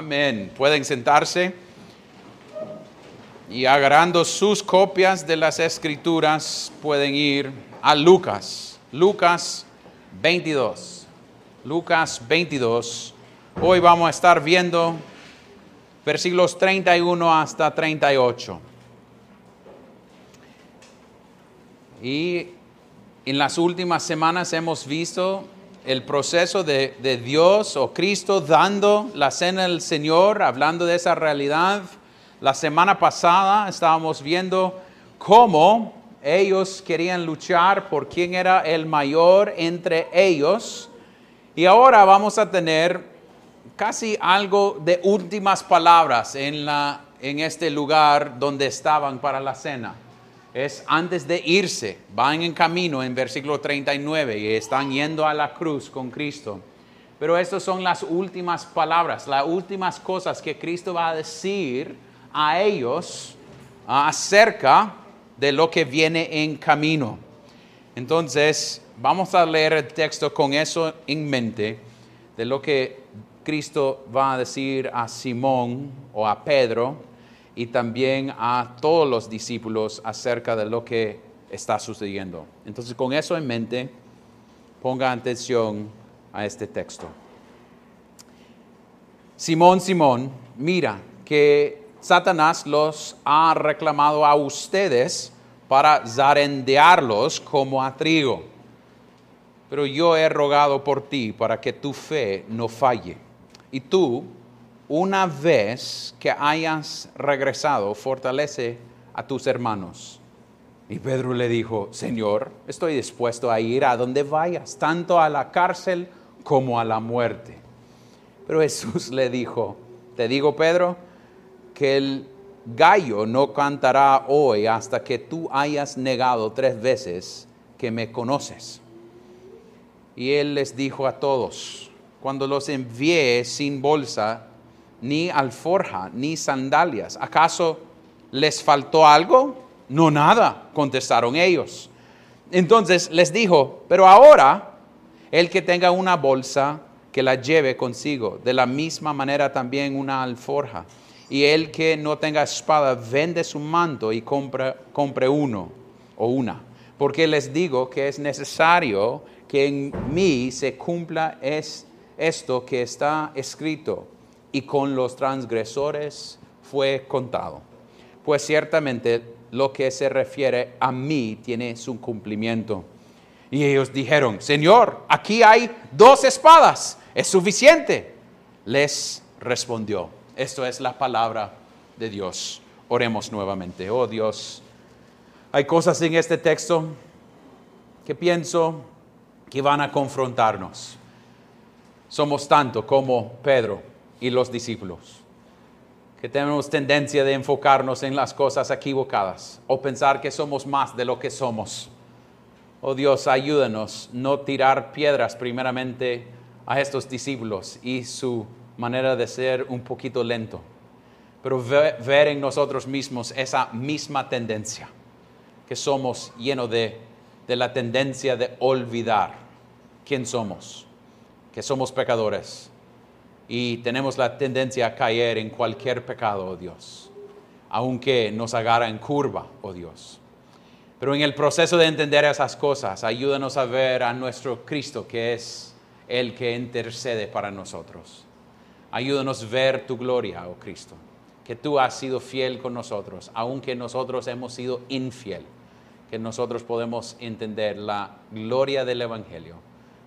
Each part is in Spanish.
Amén. Pueden sentarse y agarrando sus copias de las escrituras pueden ir a Lucas. Lucas 22. Lucas 22. Hoy vamos a estar viendo versículos 31 hasta 38. Y en las últimas semanas hemos visto el proceso de, Dios o Cristo dando la cena del Señor, hablando de esa realidad. La semana pasada estábamos viendo cómo ellos querían luchar por quién era el mayor entre ellos. Y ahora vamos a tener casi algo de últimas palabras en, la, en este lugar donde estaban para la cena es antes de irse, van en camino en versículo 39 y están yendo a la cruz con Cristo. Pero estas son las últimas palabras, las últimas cosas que Cristo va a decir a ellos acerca de lo que viene en camino. Entonces, vamos a leer el texto con eso en mente, de lo que Cristo va a decir a Simón o a Pedro y también a todos los discípulos acerca de lo que está sucediendo. Entonces, con eso en mente, ponga atención a este texto. Simón, Simón, mira que Satanás los ha reclamado a ustedes para zarendearlos como a trigo. Pero yo he rogado por ti para que tu fe no falle. Y tú, una vez que hayas regresado, fortalece a tus hermanos. Y Pedro le dijo, Señor, estoy dispuesto a ir a donde vayas, tanto a la cárcel como a la muerte. Pero Jesús le dijo, te digo, Pedro, que el gallo no cantará hoy hasta que tú hayas negado tres veces que me conoces. Y él les dijo a todos, cuando los envié sin bolsa, ni alforja, ni sandalias. ¿Acaso les faltó algo? No nada, contestaron ellos. Entonces les dijo, pero ahora el que tenga una bolsa, que la lleve consigo. De la misma manera también una alforja. Y el que no tenga espada, vende su manto y compre, compre uno o una. Porque les digo que es necesario que en mí se cumpla es, esto que está escrito y con los transgresores fue contado. Pues ciertamente lo que se refiere a mí tiene su cumplimiento. Y ellos dijeron, Señor, aquí hay dos espadas, es suficiente. Les respondió, esto es la palabra de Dios. Oremos nuevamente. Oh Dios, hay cosas en este texto que pienso que van a confrontarnos. Somos tanto como Pedro y los discípulos, que tenemos tendencia de enfocarnos en las cosas equivocadas o pensar que somos más de lo que somos. Oh Dios, ayúdanos no tirar piedras primeramente a estos discípulos y su manera de ser un poquito lento, pero ver, en nosotros mismos esa misma tendencia, que somos llenos de, de la tendencia de olvidar quién somos, que somos pecadores, y tenemos la tendencia a caer en cualquier pecado, oh Dios, aunque nos agarra en curva, oh Dios. Pero en el proceso de entender esas cosas, ayúdanos a ver a nuestro Cristo, que es el que intercede para nosotros. Ayúdanos a ver tu gloria, oh Cristo, que tú has sido fiel con nosotros, aunque nosotros hemos sido infiel, que nosotros podemos entender la gloria del Evangelio,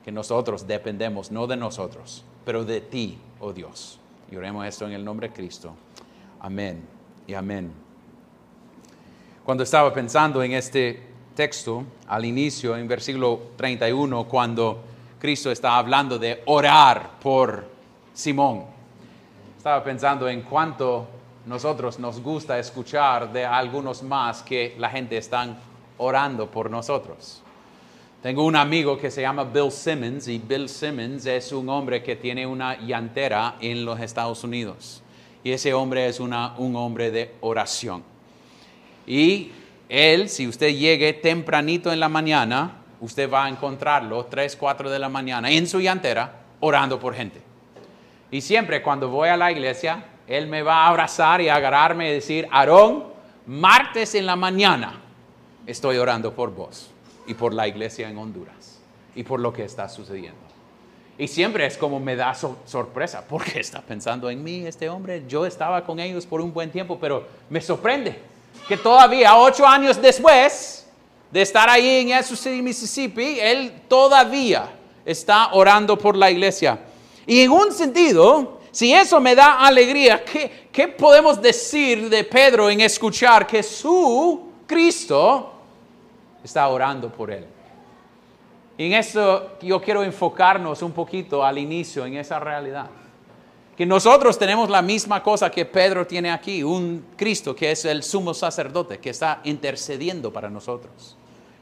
que nosotros dependemos no de nosotros, pero de ti, oh Dios. Y oremos esto en el nombre de Cristo. Amén y amén. Cuando estaba pensando en este texto, al inicio, en versículo 31, cuando Cristo estaba hablando de orar por Simón, estaba pensando en cuánto nosotros nos gusta escuchar de algunos más que la gente está orando por nosotros. Tengo un amigo que se llama Bill Simmons y Bill Simmons es un hombre que tiene una llantera en los Estados Unidos. Y ese hombre es una, un hombre de oración. Y él, si usted llegue tempranito en la mañana, usted va a encontrarlo 3, 4 de la mañana en su llantera orando por gente. Y siempre cuando voy a la iglesia, él me va a abrazar y agarrarme y decir, Aarón, martes en la mañana estoy orando por vos y por la iglesia en Honduras y por lo que está sucediendo. Y siempre es como me da sorpresa, porque está pensando en mí este hombre. Yo estaba con ellos por un buen tiempo, pero me sorprende que todavía ocho años después de estar ahí en Jesús City, Mississippi, él todavía está orando por la iglesia. Y en un sentido, si eso me da alegría, ¿qué, ¿qué, podemos decir de Pedro en escuchar que su Cristo está orando por él? Y en eso yo quiero enfocarnos un poquito al inicio en esa realidad. Que nosotros tenemos la misma cosa que Pedro tiene aquí, un Cristo que es el sumo sacerdote, que está intercediendo para nosotros.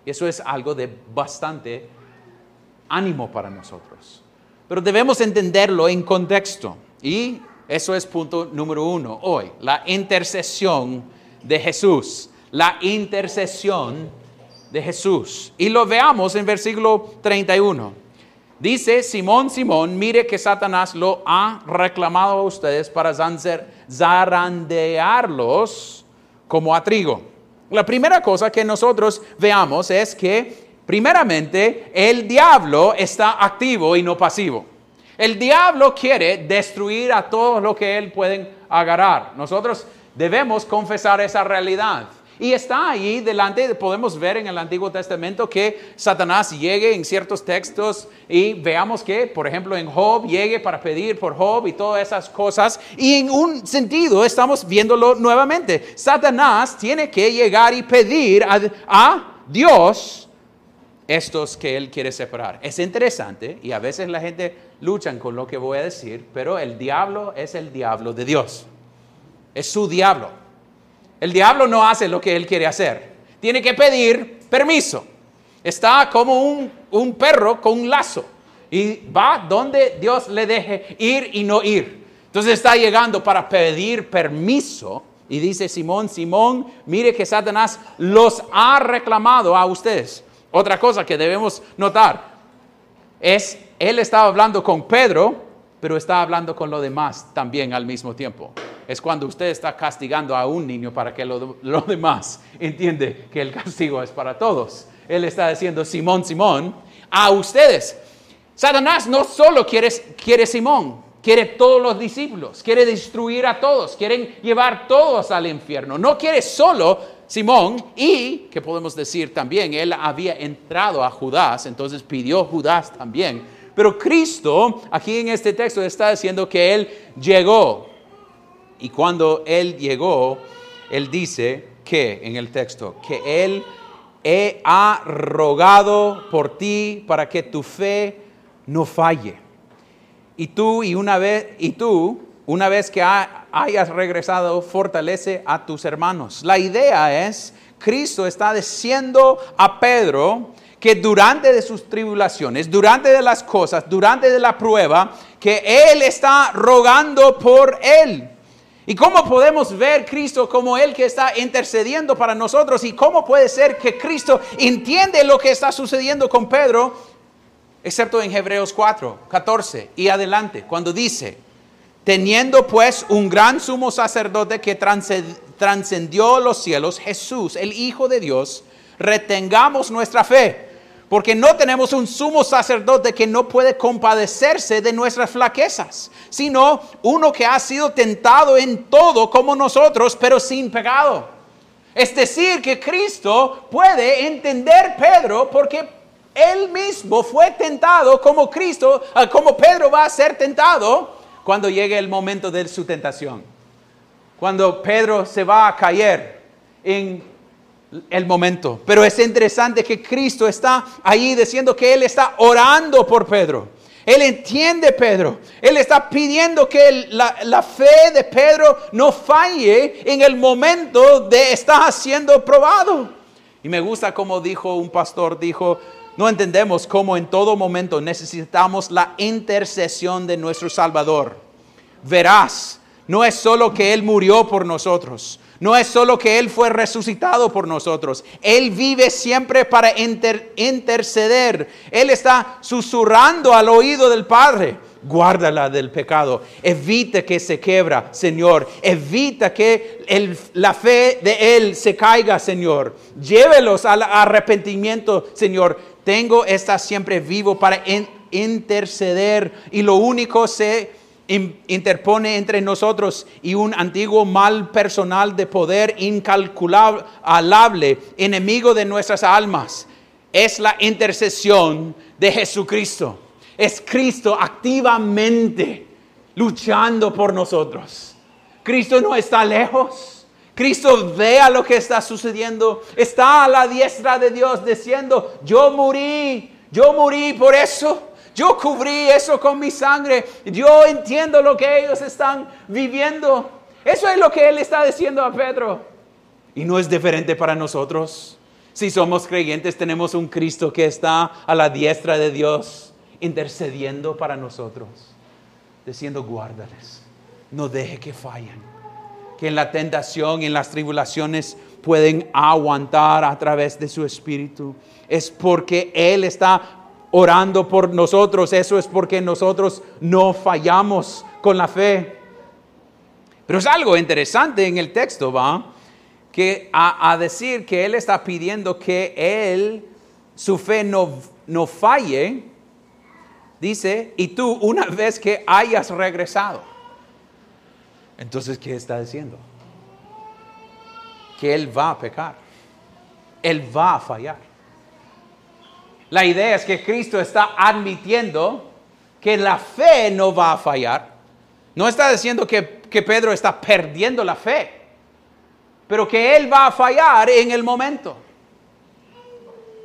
Y eso es algo de bastante ánimo para nosotros. Pero debemos entenderlo en contexto. Y eso es punto número uno hoy, la intercesión de Jesús. La intercesión de Jesús. Y lo veamos en versículo 31. Dice Simón, Simón, mire que Satanás lo ha reclamado a ustedes para zarandearlos como a trigo. La primera cosa que nosotros veamos es que, primeramente, el diablo está activo y no pasivo. El diablo quiere destruir a todo lo que él puede agarrar. Nosotros debemos confesar esa realidad. Y está ahí delante, podemos ver en el Antiguo Testamento que Satanás llegue en ciertos textos y veamos que, por ejemplo, en Job llegue para pedir por Job y todas esas cosas. Y en un sentido estamos viéndolo nuevamente. Satanás tiene que llegar y pedir a, a Dios estos que él quiere separar. Es interesante y a veces la gente lucha con lo que voy a decir, pero el diablo es el diablo de Dios. Es su diablo. El diablo no hace lo que él quiere hacer. Tiene que pedir permiso. Está como un, perro con un lazo y va donde Dios le deje ir y no ir. Entonces está llegando para pedir permiso y dice Simón, Simón, mire que Satanás los ha reclamado a ustedes. Otra cosa que debemos notar es, él estaba hablando con Pedro, pero está hablando con los demás también al mismo tiempo es cuando usted está castigando a un niño para que los lo demás entiende que el castigo es para todos. Él está diciendo, Simón, Simón, a ustedes. Satanás no solo quiere, quiere Simón, quiere todos los discípulos, quiere destruir a todos, quieren llevar todos al infierno. No quiere solo Simón y, que podemos decir también, él había entrado a Judas, entonces pidió Judas también. Pero Cristo, aquí en este texto, está diciendo que él llegó y cuando Él llegó, Él dice que en el texto, que Él ha rogado por ti para que tu fe no falle. Y tú, y una vez, y tú, una vez que hayas regresado, fortalece a tus hermanos. La idea es, Cristo está diciendo a Pedro que durante de sus tribulaciones, durante de las cosas, durante de la prueba, que Él está rogando por Él. ¿Y cómo podemos ver Cristo como el que está intercediendo para nosotros? ¿Y cómo puede ser que Cristo entiende lo que está sucediendo con Pedro? Excepto en Hebreos 4, 14 y adelante, cuando dice, teniendo pues un gran sumo sacerdote que trascendió los cielos, Jesús, el Hijo de Dios, retengamos nuestra fe porque no tenemos un sumo sacerdote que no puede compadecerse de nuestras flaquezas, sino uno que ha sido tentado en todo como nosotros, pero sin pecado. Es decir, que Cristo puede entender Pedro porque él mismo fue tentado como Cristo, ah, como Pedro va a ser tentado cuando llegue el momento de su tentación. Cuando Pedro se va a caer en el momento. Pero es interesante que Cristo está ahí diciendo que Él está orando por Pedro. Él entiende Pedro. Él está pidiendo que la, la, fe de Pedro no falle en el momento de estar siendo probado. Y me gusta como dijo un pastor, dijo, no entendemos cómo en todo momento necesitamos la intercesión de nuestro Salvador. Verás, no es solo que Él murió por nosotros, no es solo que Él fue resucitado por nosotros, Él vive siempre para interceder. Él está susurrando al oído del Padre guárdala del pecado. Evita que se quebra, Señor. Evita que la fe de Él se caiga, Señor. Llévelos al arrepentimiento, Señor. Tengo esta siempre vivo para interceder y lo único se interpone entre nosotros y un antiguo mal personal de poder incalculable, enemigo de nuestras almas, es la intercesión de Jesucristo. Es Cristo activamente luchando por nosotros. Cristo no está lejos. Cristo vea lo que está sucediendo. Está a la diestra de Dios diciendo, yo morí, yo morí por eso. Yo cubrí eso con mi sangre. Yo entiendo lo que ellos están viviendo. Eso es lo que Él está diciendo a Pedro. Y no es diferente para nosotros. Si somos creyentes, tenemos un Cristo que está a la diestra de Dios, intercediendo para nosotros, diciendo, guárdales, no deje que fallen, que en la tentación y en las tribulaciones pueden aguantar a través de su espíritu. Es porque Él está orando por nosotros, eso es porque nosotros no fallamos con la fe. Pero es algo interesante en el texto, ¿va? que a, decir que Él está pidiendo que Él, su fe no, no falle, dice, y tú una vez que hayas regresado. Entonces, ¿qué está diciendo? Que Él va a pecar. Él va a fallar. La idea es que Cristo está admitiendo que la fe no va a fallar. No está diciendo que, que Pedro está perdiendo la fe pero que Él va a fallar en el momento.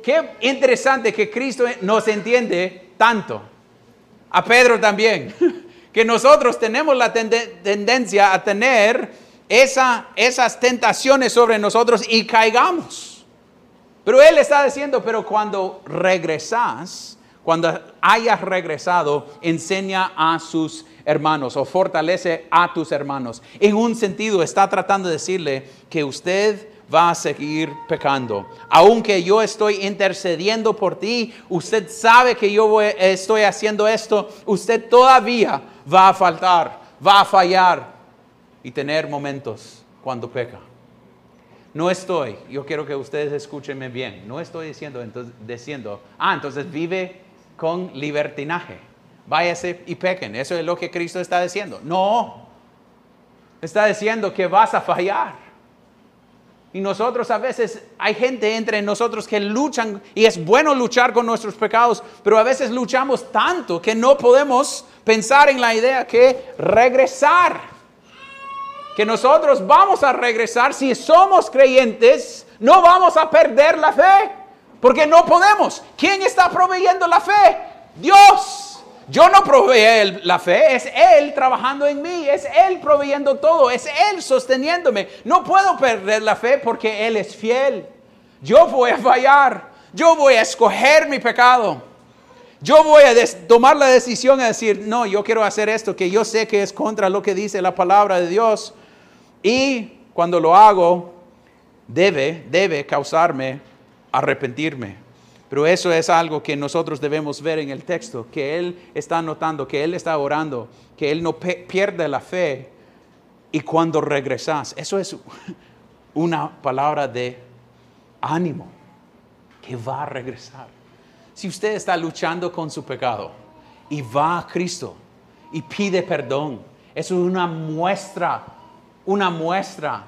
Qué interesante que Cristo nos entiende tanto. A Pedro también. Que nosotros tenemos la tendencia a tener esa, esas tentaciones sobre nosotros y caigamos. Pero Él está diciendo, pero cuando regresas, cuando hayas regresado, enseña a sus hermanos o fortalece a tus hermanos. En un sentido está tratando de decirle que usted va a seguir pecando. Aunque yo estoy intercediendo por ti, usted sabe que yo estoy haciendo esto, usted todavía va a faltar, va a fallar y tener momentos cuando peca. No estoy, yo quiero que ustedes escúchenme bien, no estoy diciendo, entonces, diciendo, ah, entonces vive con libertinaje váyase y pequen. Eso es lo que Cristo está diciendo. No, está diciendo que vas a fallar. Y nosotros a veces hay gente entre nosotros que luchan y es bueno luchar con nuestros pecados, pero a veces luchamos tanto que no podemos pensar en la idea que regresar. Que nosotros vamos a regresar si somos creyentes, no vamos a perder la fe, porque no podemos. ¿Quién está proveyendo la fe? Dios. Yo no proveí la fe, es Él trabajando en mí, es Él proveyendo todo, es Él sosteniéndome. No puedo perder la fe porque Él es fiel. Yo voy a fallar, yo voy a escoger mi pecado. Yo voy a tomar la decisión de decir, no, yo quiero hacer esto que yo sé que es contra lo que dice la palabra de Dios. Y cuando lo hago, debe, debe causarme arrepentirme. Pero eso es algo que nosotros debemos ver en el texto, que Él está notando, que Él está orando, que Él no pierde la fe. Y cuando regresas, eso es una palabra de ánimo, que va a regresar. Si usted está luchando con su pecado y va a Cristo y pide perdón, eso es una muestra, una muestra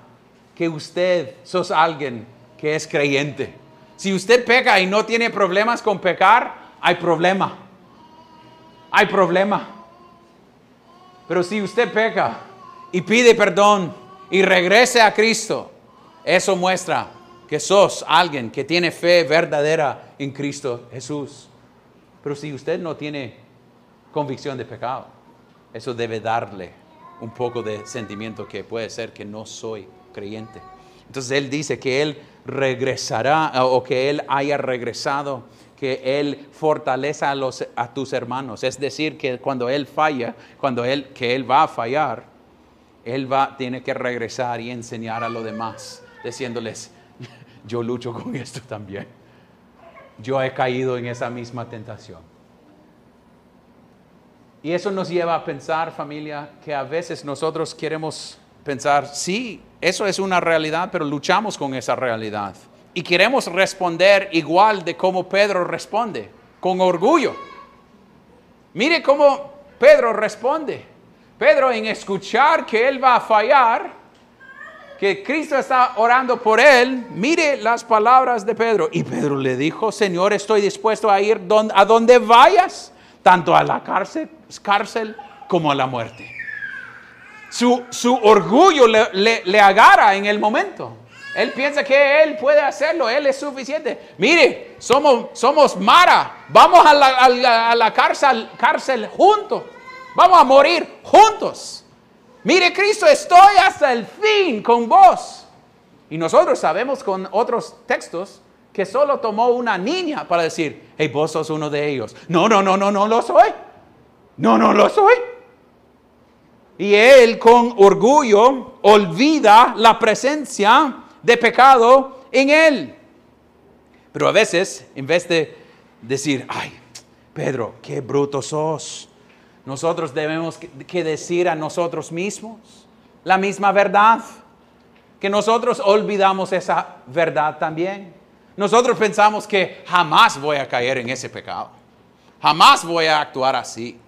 que usted sos alguien que es creyente si usted peca y no tiene problemas con pecar, hay problema. Hay problema. Pero si usted peca y pide perdón y regrese a Cristo, eso muestra que sos alguien que tiene fe verdadera en Cristo Jesús. Pero si usted no tiene convicción de pecado, eso debe darle un poco de sentimiento que puede ser que no soy creyente. Entonces Él dice que Él regresará o que Él haya regresado, que Él fortaleza a, los, a tus hermanos. Es decir, que cuando Él falla, cuando Él, que Él va a fallar, Él va, tiene que regresar y enseñar a los demás, diciéndoles, yo lucho con esto también. Yo he caído en esa misma tentación. Y eso nos lleva a pensar, familia, que a veces nosotros queremos pensar, sí, eso es una realidad, pero luchamos con esa realidad. Y queremos responder igual de como Pedro responde, con orgullo. Mire cómo Pedro responde. Pedro en escuchar que él va a fallar, que Cristo está orando por él, mire las palabras de Pedro. Y Pedro le dijo, Señor, estoy dispuesto a ir a donde vayas, tanto a la cárcel, cárcel como a la muerte. Su, su orgullo le, le, agarra en el momento. Él piensa que él puede hacerlo, él es suficiente. Mire, somos, somos Mara, vamos a la, a la cárcel, cárcel juntos, vamos a morir juntos. Mire, Cristo, estoy hasta el fin con vos. Y nosotros sabemos con otros textos que solo tomó una niña para decir, hey, vos sos uno de ellos. No, no, no, no, no lo soy. No, no lo soy. Y él con orgullo olvida la presencia de pecado en él. Pero a veces, en vez de decir, ay, Pedro, qué bruto sos, nosotros debemos que decir a nosotros mismos la misma verdad, que nosotros olvidamos esa verdad también. Nosotros pensamos que jamás voy a caer en ese pecado, jamás voy a actuar así.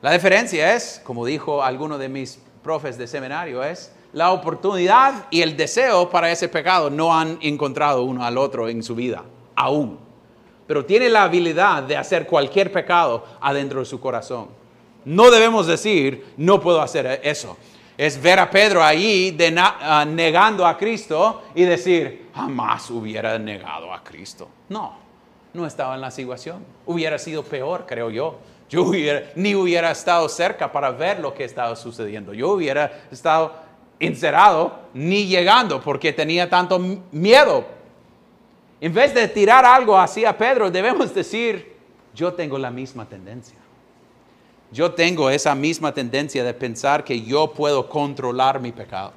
La diferencia es, como dijo alguno de mis profes de seminario, es la oportunidad y el deseo para ese pecado no han encontrado uno al otro en su vida, aún. Pero tiene la habilidad de hacer cualquier pecado adentro de su corazón. No debemos decir, no puedo hacer eso. Es ver a Pedro ahí ah, negando a Cristo y decir, jamás hubiera negado a Cristo. No, no estaba en la situación. Hubiera sido peor, creo yo. Yo ni hubiera estado cerca para ver lo que estaba sucediendo. Yo hubiera estado encerrado ni llegando porque tenía tanto miedo. En vez de tirar algo hacia Pedro, debemos decir, yo tengo la misma tendencia. Yo tengo esa misma tendencia de pensar que yo puedo controlar mi pecado.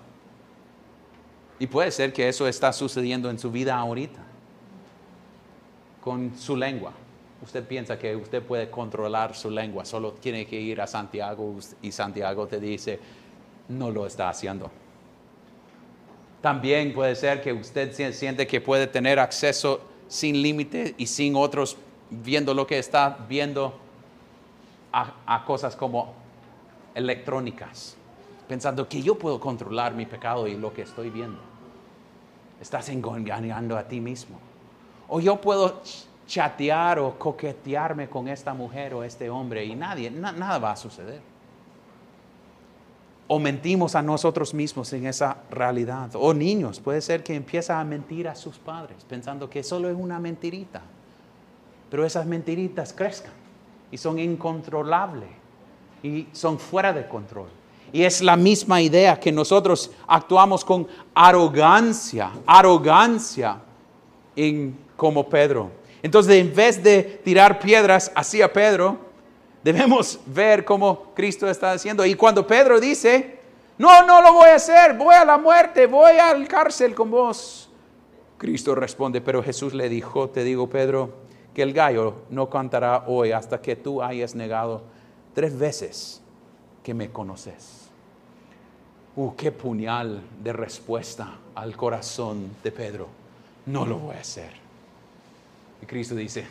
Y puede ser que eso está sucediendo en su vida ahorita, con su lengua. Usted piensa que usted puede controlar su lengua, solo tiene que ir a Santiago y Santiago te dice, no lo está haciendo. También puede ser que usted siente que puede tener acceso sin límite y sin otros viendo lo que está viendo a, cosas como electrónicas, pensando que yo puedo controlar mi pecado y lo que estoy viendo. Estás engañando a ti mismo. O yo puedo chatear o coquetearme con esta mujer o este hombre y nadie, nada va a suceder. O mentimos a nosotros mismos en esa realidad. O niños, puede ser que empieza a mentir a sus padres pensando que solo es una mentirita. Pero esas mentiritas crezcan y son incontrolables y son fuera de control. Y es la misma idea que nosotros actuamos con arrogancia, arrogancia como Pedro. Entonces, en vez de tirar piedras hacia Pedro, debemos ver cómo Cristo está haciendo. Y cuando Pedro dice, no, no lo voy a hacer, voy a la muerte, voy al cárcel con vos. Cristo responde, pero Jesús le dijo, te digo Pedro, que el gallo no cantará hoy hasta que tú hayas negado tres veces que me conoces. Uh, qué puñal de respuesta al corazón de Pedro. No lo voy a hacer. Y Cristo dice,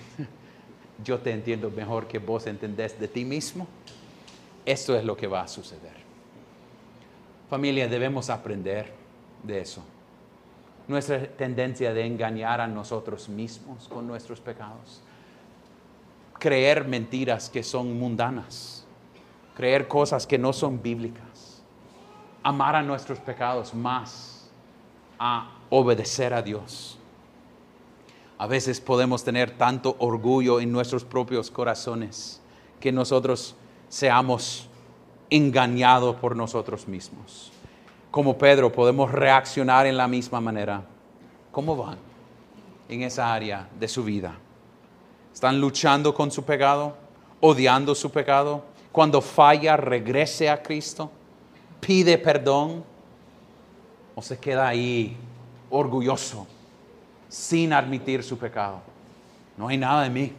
yo te entiendo mejor que vos entendés de ti mismo. Esto es lo que va a suceder. Familia, debemos aprender de eso nuestra tendencia de engañar a nosotros mismos con nuestros pecados. Creer mentiras que son mundanas. Creer cosas que no son bíblicas. Amar a nuestros pecados más a obedecer a Dios. A veces podemos tener tanto orgullo en nuestros propios corazones que nosotros seamos engañados por nosotros mismos como Pedro podemos reaccionar en la misma manera. ¿Cómo van en esa área de su vida? ¿Están luchando con su pecado? ¿Odiando su pecado? Cuando falla, regrese a Cristo. Pide perdón. ¿O se queda ahí orgulloso sin admitir su pecado? No hay nada de mí.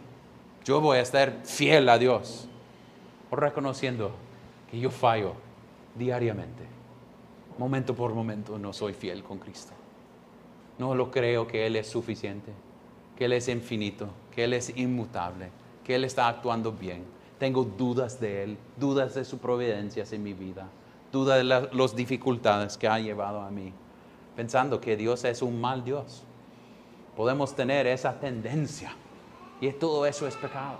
Yo voy a estar fiel a Dios. reconociendo que yo fallo diariamente. Momento por momento no soy fiel con Cristo. No lo creo que Él es suficiente, que Él es infinito, que Él es inmutable, que Él está actuando bien. Tengo dudas de Él, dudas de sus providencias en mi vida, dudas de las dificultades que ha llevado a mí, pensando que Dios es un mal Dios. Podemos tener esa tendencia y todo eso es pecado.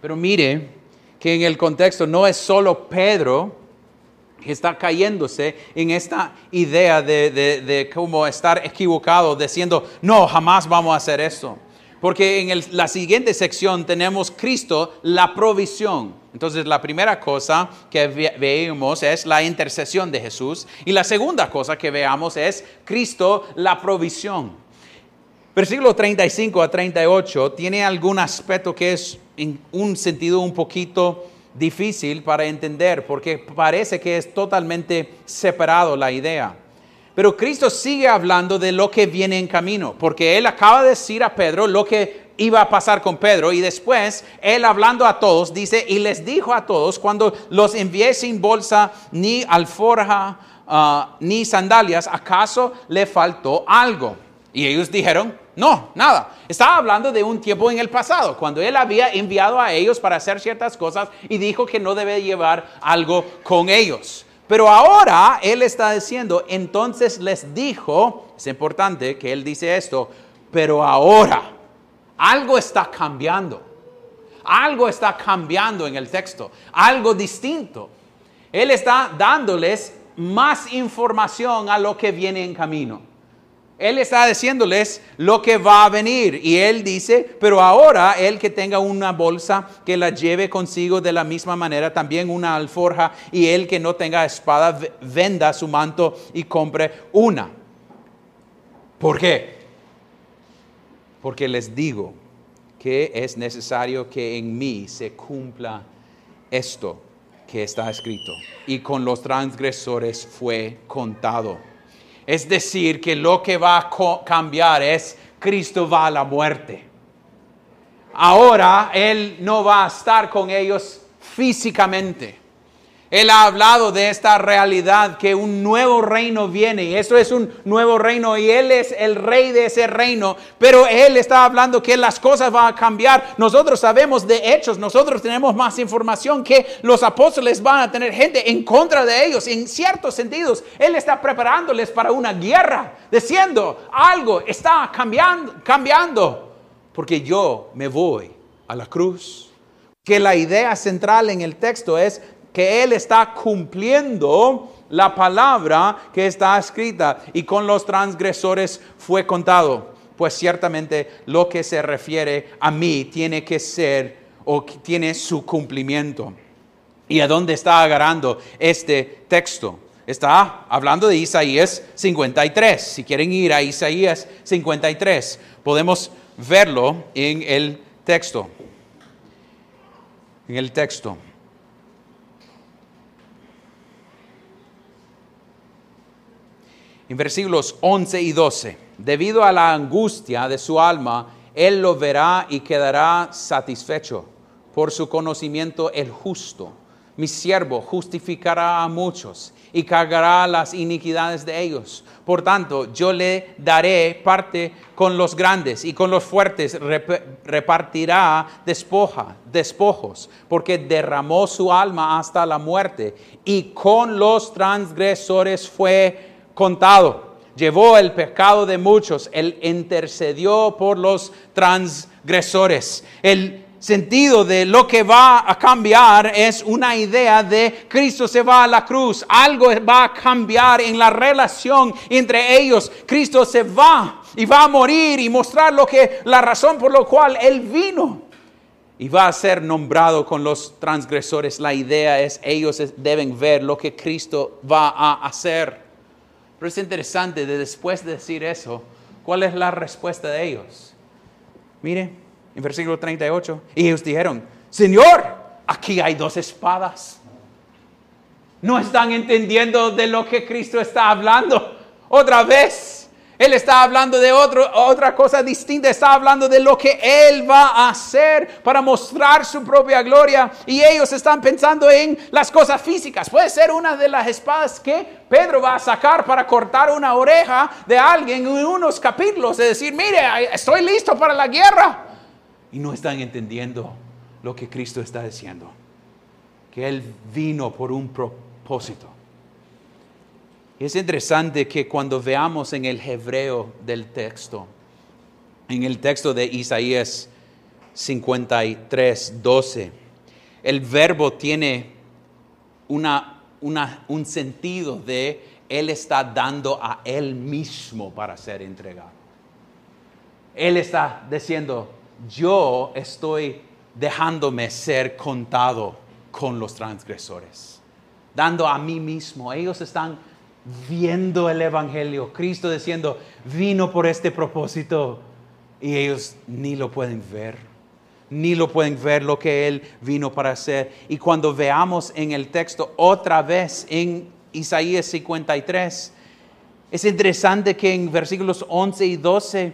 Pero mire que en el contexto no es solo Pedro está cayéndose en esta idea de, de, cómo estar equivocado, diciendo, no, jamás vamos a hacer esto. Porque en la siguiente sección tenemos Cristo, la provisión. Entonces la primera cosa que veamos es la intercesión de Jesús y la segunda cosa que veamos es Cristo, la provisión. Versículo 35 a 38 tiene algún aspecto que es en un sentido un poquito difícil para entender porque parece que es totalmente separado la idea. Pero Cristo sigue hablando de lo que viene en camino, porque Él acaba de decir a Pedro lo que iba a pasar con Pedro y después Él hablando a todos dice, y les dijo a todos, cuando los envié sin bolsa ni alforja ah, ni sandalias, ¿acaso le faltó algo? Y ellos dijeron, no, nada. Estaba hablando de un tiempo en el pasado, cuando él había enviado a ellos para hacer ciertas cosas y dijo que no debe llevar algo con ellos. Pero ahora él está diciendo, entonces les dijo, es importante que él dice esto, pero ahora algo está cambiando. Algo está cambiando en el texto, algo distinto. Él está dándoles más información a lo que viene en camino. Él está diciéndoles lo que va a venir. Y él dice, pero ahora el que tenga una bolsa, que la lleve consigo de la misma manera, también una alforja, y el que no tenga espada, venda su manto y compre una. ¿Por qué? Porque les digo que es necesario que en mí se cumpla esto que está escrito. Y con los transgresores fue contado. Es decir, que lo que va a cambiar es Cristo va a la muerte. Ahora Él no va a estar con ellos físicamente. Él ha hablado de esta realidad que un nuevo reino viene y eso es un nuevo reino y Él es el rey de ese reino, pero Él está hablando que las cosas van a cambiar. Nosotros sabemos de hechos, nosotros tenemos más información que los apóstoles van a tener gente en contra de ellos. En ciertos sentidos, Él está preparándoles para una guerra, diciendo algo está cambiando, cambiando, porque yo me voy a la cruz. Que la idea central en el texto es que Él está cumpliendo la palabra que está escrita y con los transgresores fue contado. Pues ciertamente lo que se refiere a mí tiene que ser o tiene su cumplimiento. ¿Y a dónde está agarrando este texto? Está hablando de Isaías 53. Si quieren ir a Isaías 53, podemos verlo en el texto. En el texto. En versículos 11 y 12, debido a la angustia de su alma, él lo verá y quedará satisfecho. Por su conocimiento el justo, mi siervo, justificará a muchos y cargará las iniquidades de ellos. Por tanto, yo le daré parte con los grandes y con los fuertes repartirá despoja, despojos, porque derramó su alma hasta la muerte y con los transgresores fue contado. Llevó el pecado de muchos. Él intercedió por los transgresores. El sentido de lo que va a cambiar es una idea de Cristo se va a la cruz. Algo va a cambiar en la relación entre ellos. Cristo se va y va a morir y mostrar lo que la razón por la cual él vino y va a ser nombrado con los transgresores. La idea es ellos deben ver lo que Cristo va a hacer. Pero es interesante de después de decir eso, ¿cuál es la respuesta de ellos? Mire, en versículo 38, y ellos dijeron, Señor, aquí hay dos espadas. No están entendiendo de lo que Cristo está hablando. Otra vez, Él está hablando de otra cosa distinta, está hablando de lo que Él va a hacer para mostrar su propia gloria. Y ellos están pensando en las cosas físicas. Puede ser una de las espadas que Pedro va a sacar para cortar una oreja de alguien en unos capítulos, de decir, mire, estoy listo para la guerra. Y no están entendiendo lo que Cristo está diciendo, que Él vino por un propósito es interesante que cuando veamos en el hebreo del texto, en el texto de Isaías 53, 12, el verbo tiene una, un sentido de Él está dando a Él mismo para ser entregado. Él está diciendo, yo estoy dejándome ser contado con los transgresores, dando a mí mismo. Ellos están viendo el Evangelio, Cristo diciendo, vino por este propósito y ellos ni lo pueden ver, ni lo pueden ver lo que Él vino para hacer. Y cuando veamos en el texto otra vez en Isaías 53, es interesante que en versículos 11 y 12,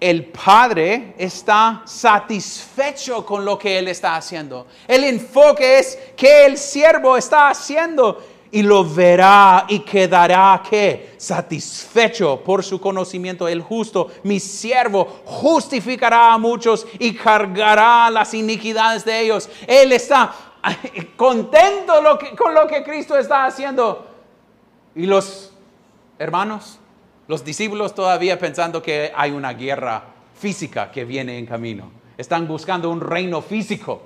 el Padre está satisfecho con lo que Él está haciendo. El enfoque es que el siervo está haciendo y lo verá y quedará que satisfecho por su conocimiento. El justo, mi siervo, justificará a muchos y cargará las iniquidades de ellos. Él está contento con lo que Cristo está haciendo. Y los hermanos, los discípulos todavía pensando que hay una guerra física que viene en camino. Están buscando un reino físico,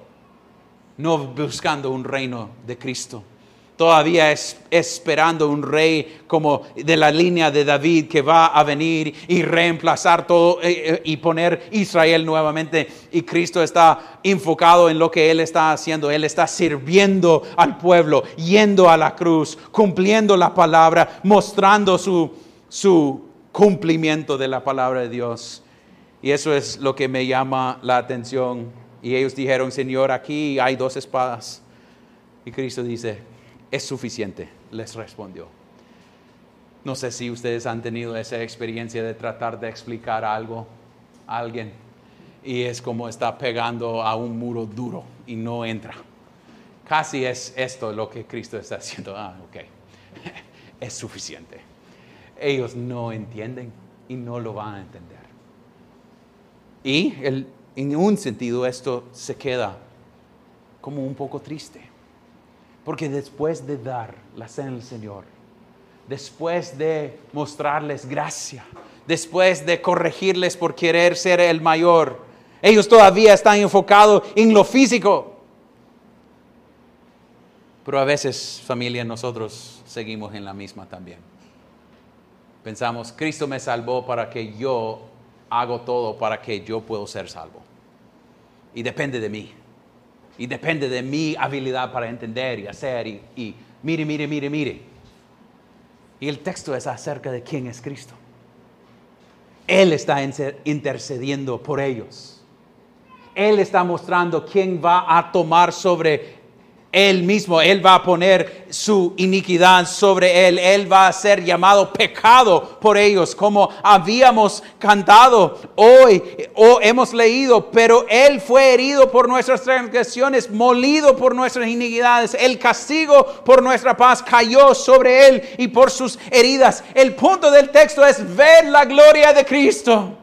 no buscando un reino de Cristo todavía es esperando un rey como de la línea de David que va a venir y reemplazar todo eh, eh, y poner Israel nuevamente. Y Cristo está enfocado en lo que Él está haciendo. Él está sirviendo al pueblo, yendo a la cruz, cumpliendo la palabra, mostrando su, su cumplimiento de la palabra de Dios. Y eso es lo que me llama la atención. Y ellos dijeron, Señor, aquí hay dos espadas. Y Cristo dice, es suficiente, les respondió. No sé si ustedes han tenido esa experiencia de tratar de explicar algo a alguien y es como está pegando a un muro duro y no entra. Casi es esto lo que Cristo está haciendo. Ah, ok, es suficiente. Ellos no entienden y no lo van a entender. Y en un sentido esto se queda como un poco triste porque después de dar la cena al Señor, después de mostrarles gracia, después de corregirles por querer ser el mayor, ellos todavía están enfocados en lo físico. Pero a veces, familia, nosotros seguimos en la misma también. Pensamos, Cristo me salvó para que yo hago todo para que yo pueda ser salvo. Y depende de mí. Y depende de mi habilidad para entender y hacer. Y, mire, mire, mire, mire. Y el texto es acerca de quién es Cristo. Él está intercediendo por ellos. Él está mostrando quién va a tomar sobre él mismo, Él va a poner su iniquidad sobre Él. Él va a ser llamado pecado por ellos, como habíamos cantado hoy o hemos leído. Pero Él fue herido por nuestras transgresiones, molido por nuestras iniquidades. El castigo por nuestra paz cayó sobre Él y por sus heridas. El punto del texto es ver la gloria de Cristo.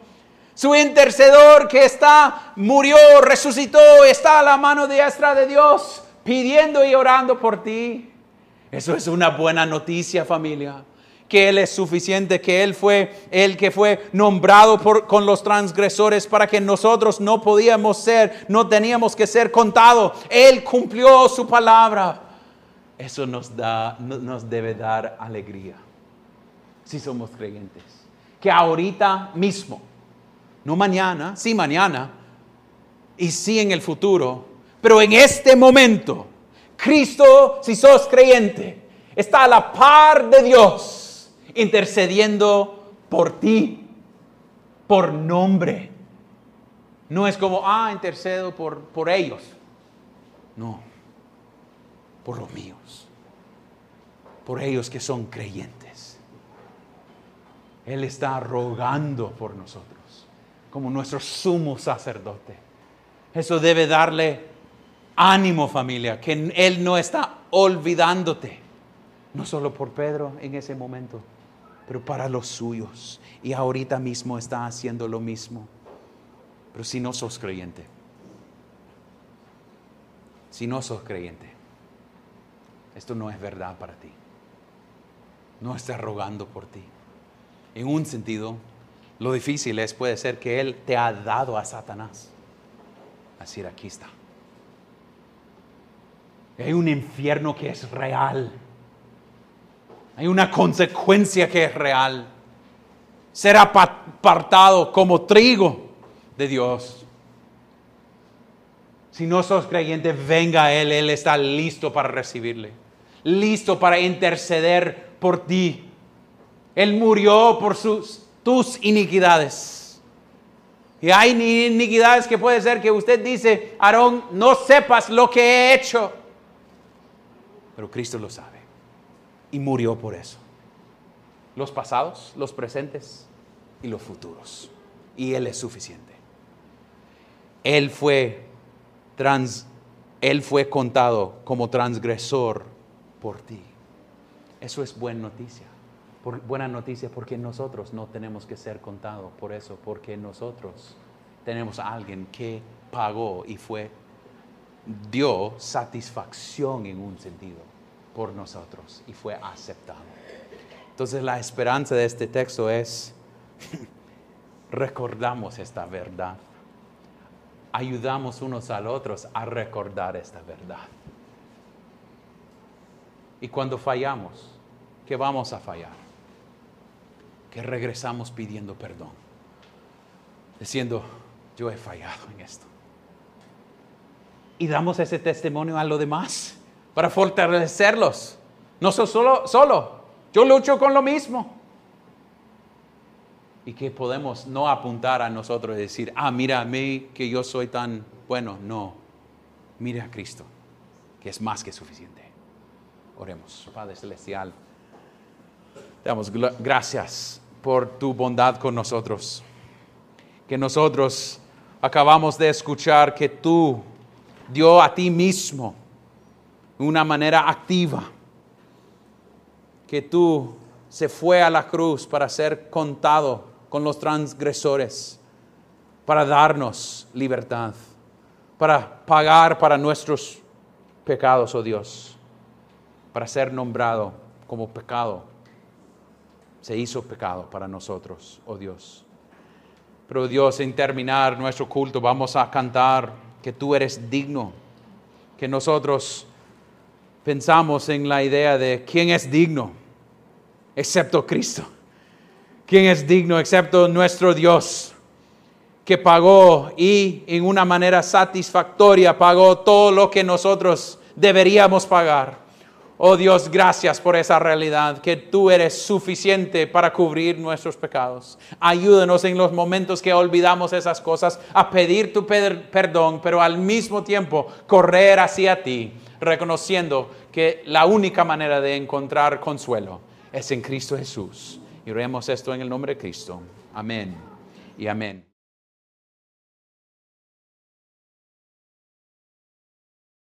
Su intercedor que está, murió, resucitó, está a la mano diestra de Dios pidiendo y orando por ti. Eso es una buena noticia, familia. Que Él es suficiente, que Él fue el que fue nombrado por, con los transgresores para que nosotros no podíamos ser, no teníamos que ser contados. Él cumplió su palabra. Eso nos, da, nos debe dar alegría si somos creyentes. Que ahorita mismo, no mañana, sí mañana, y sí en el futuro, pero en este momento, Cristo, si sos creyente, está a la par de Dios, intercediendo por ti, por nombre. No es como, ah, intercedo por, por ellos. No, por los míos, por ellos que son creyentes. Él está rogando por nosotros, como nuestro sumo sacerdote. Eso debe darle ánimo familia, que Él no está olvidándote, no solo por Pedro en ese momento, pero para los suyos. Y ahorita mismo está haciendo lo mismo. Pero si no sos creyente, si no sos creyente, esto no es verdad para ti. No está rogando por ti. En un sentido, lo difícil es, puede ser que Él te ha dado a Satanás. Así, aquí está. Hay un infierno que es real. Hay una consecuencia que es real. Ser apartado como trigo de Dios. Si no sos creyente, venga a Él. Él está listo para recibirle. Listo para interceder por ti. Él murió por tus iniquidades. Y hay iniquidades que puede ser que usted dice, Aarón, no sepas lo que he hecho. Pero Cristo lo sabe. Y murió por eso. Los pasados, los presentes y los futuros. Y Él es suficiente. Él fue, trans, él fue contado como transgresor por ti. Eso es buena noticia. buena noticia porque nosotros no tenemos que ser contados por eso, porque nosotros tenemos a alguien que pagó y fue dio satisfacción en un sentido por nosotros y fue aceptado. Entonces la esperanza de este texto es, recordamos esta verdad, ayudamos unos al otros a recordar esta verdad. Y cuando fallamos, ¿qué vamos a fallar? Que regresamos pidiendo perdón, diciendo, yo he fallado en esto y damos ese testimonio a los demás para fortalecerlos. No soy solo, solo, yo lucho con lo mismo. Y que podemos no apuntar a nosotros y decir, ah, mira a mí que yo soy tan bueno. No, mire a Cristo, que es más que suficiente. Oremos, Padre Celestial. Te damos gracias por tu bondad con nosotros. Que nosotros acabamos de escuchar que tú dio a ti mismo una manera activa, que tú se fue a la cruz para ser contado con los transgresores, para darnos libertad, para pagar para nuestros pecados, oh Dios, para ser nombrado como pecado. Se hizo pecado para nosotros, oh Dios. Pero Dios, en terminar nuestro culto, vamos a cantar que tú eres digno, que nosotros pensamos en la idea de quién es digno, excepto Cristo. ¿Quién es digno excepto nuestro Dios, que pagó y en una manera satisfactoria pagó todo lo que nosotros deberíamos pagar? Oh Dios, gracias por esa realidad, que tú eres suficiente para cubrir nuestros pecados. Ayúdanos en los momentos que olvidamos esas cosas a pedir tu perdón, pero al mismo tiempo correr hacia ti, reconociendo que la única manera de encontrar consuelo es en Cristo Jesús. Y oremos esto en el nombre de Cristo. Amén y amén.